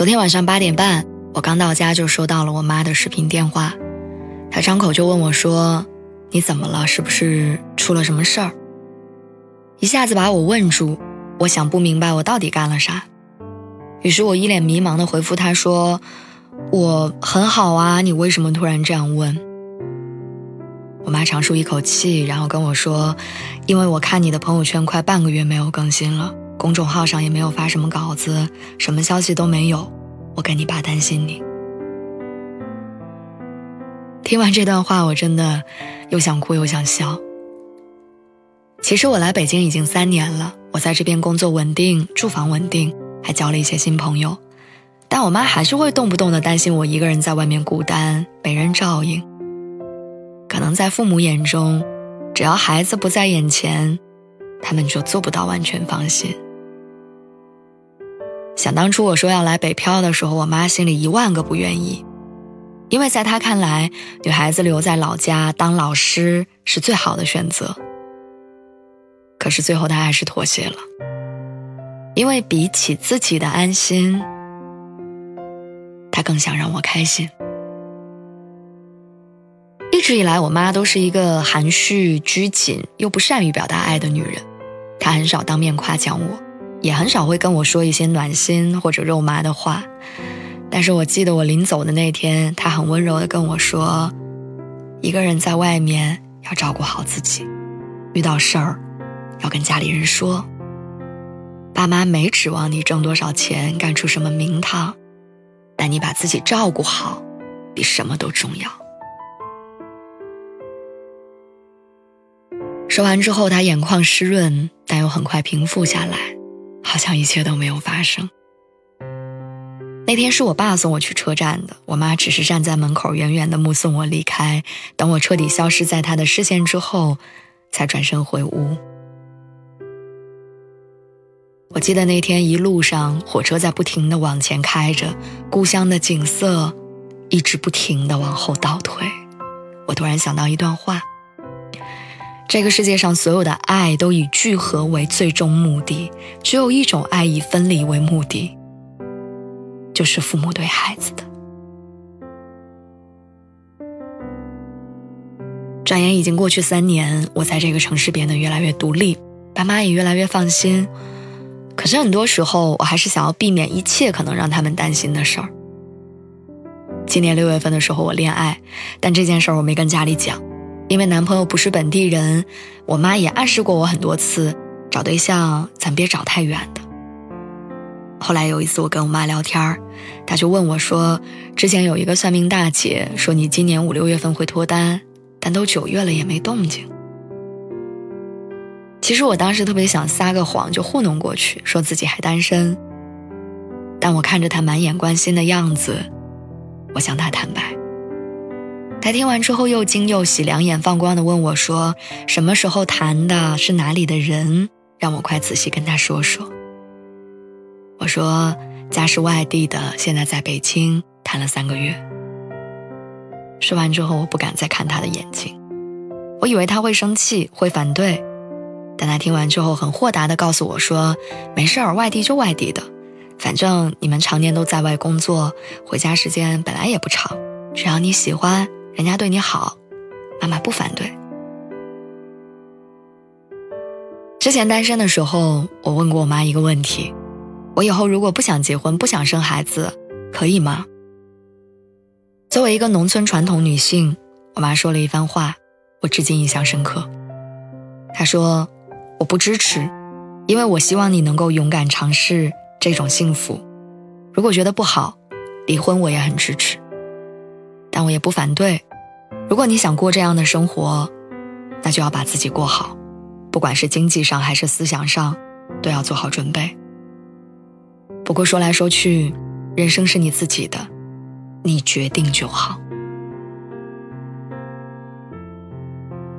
昨天晚上八点半，我刚到家就收到了我妈的视频电话，她张口就问我说：“你怎么了？是不是出了什么事儿？”一下子把我问住，我想不明白我到底干了啥。于是我一脸迷茫的回复她说：“我很好啊，你为什么突然这样问？”我妈长舒一口气，然后跟我说：“因为我看你的朋友圈快半个月没有更新了。”公众号上也没有发什么稿子，什么消息都没有。我跟你爸担心你。听完这段话，我真的又想哭又想笑。其实我来北京已经三年了，我在这边工作稳定，住房稳定，还交了一些新朋友。但我妈还是会动不动的担心我一个人在外面孤单，没人照应。可能在父母眼中，只要孩子不在眼前，他们就做不到完全放心。想当初我说要来北漂的时候，我妈心里一万个不愿意，因为在她看来，女孩子留在老家当老师是最好的选择。可是最后她还是妥协了，因为比起自己的安心，她更想让我开心。一直以来，我妈都是一个含蓄拘谨又不善于表达爱的女人，她很少当面夸奖我。也很少会跟我说一些暖心或者肉麻的话，但是我记得我临走的那天，他很温柔的跟我说：“一个人在外面要照顾好自己，遇到事儿要跟家里人说。爸妈没指望你挣多少钱，干出什么名堂，但你把自己照顾好，比什么都重要。”说完之后，他眼眶湿润，但又很快平复下来。好像一切都没有发生。那天是我爸送我去车站的，我妈只是站在门口远远的目送我离开。等我彻底消失在他的视线之后，才转身回屋。我记得那天一路上，火车在不停的往前开着，故乡的景色一直不停的往后倒退。我突然想到一段话。这个世界上所有的爱都以聚合为最终目的，只有一种爱以分离为目的，就是父母对孩子的。转眼已经过去三年，我在这个城市变得越来越独立，爸妈也越来越放心。可是很多时候，我还是想要避免一切可能让他们担心的事儿。今年六月份的时候，我恋爱，但这件事儿我没跟家里讲。因为男朋友不是本地人，我妈也暗示过我很多次，找对象咱别找太远的。后来有一次我跟我妈聊天她就问我说：“之前有一个算命大姐说你今年五六月份会脱单，但都九月了也没动静。”其实我当时特别想撒个谎就糊弄过去，说自己还单身。但我看着她满眼关心的样子，我向她坦白。他听完之后又惊又喜，两眼放光的问我说：“什么时候谈的？是哪里的人？让我快仔细跟他说说。”我说：“家是外地的，现在在北京，谈了三个月。”说完之后，我不敢再看他的眼睛，我以为他会生气，会反对，但他听完之后很豁达的告诉我说：“没事儿，外地就外地的，反正你们常年都在外工作，回家时间本来也不长，只要你喜欢。”人家对你好，妈妈不反对。之前单身的时候，我问过我妈一个问题：我以后如果不想结婚、不想生孩子，可以吗？作为一个农村传统女性，我妈说了一番话，我至今印象深刻。她说：“我不支持，因为我希望你能够勇敢尝试这种幸福。如果觉得不好，离婚我也很支持。”但我也不反对，如果你想过这样的生活，那就要把自己过好，不管是经济上还是思想上，都要做好准备。不过说来说去，人生是你自己的，你决定就好。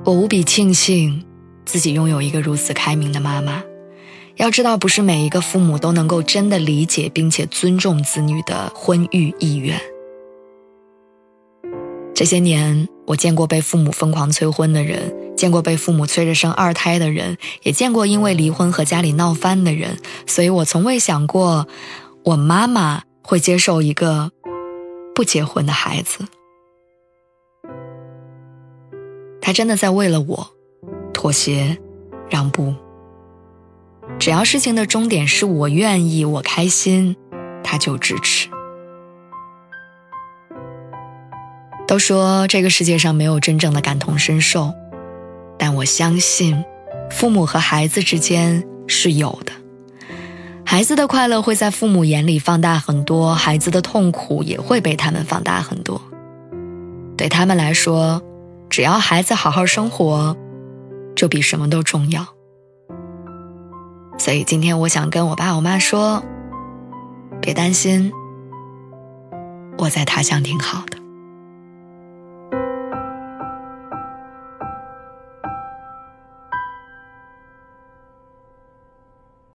我无比庆幸自己拥有一个如此开明的妈妈。要知道，不是每一个父母都能够真的理解并且尊重子女的婚育意愿。这些年，我见过被父母疯狂催婚的人，见过被父母催着生二胎的人，也见过因为离婚和家里闹翻的人。所以我从未想过，我妈妈会接受一个不结婚的孩子。她真的在为了我妥协、让步。只要事情的终点是我愿意，我开心，他就支持。都说这个世界上没有真正的感同身受，但我相信，父母和孩子之间是有的。孩子的快乐会在父母眼里放大很多，孩子的痛苦也会被他们放大很多。对他们来说，只要孩子好好生活，就比什么都重要。所以今天我想跟我爸我妈说，别担心，我在他乡挺好的。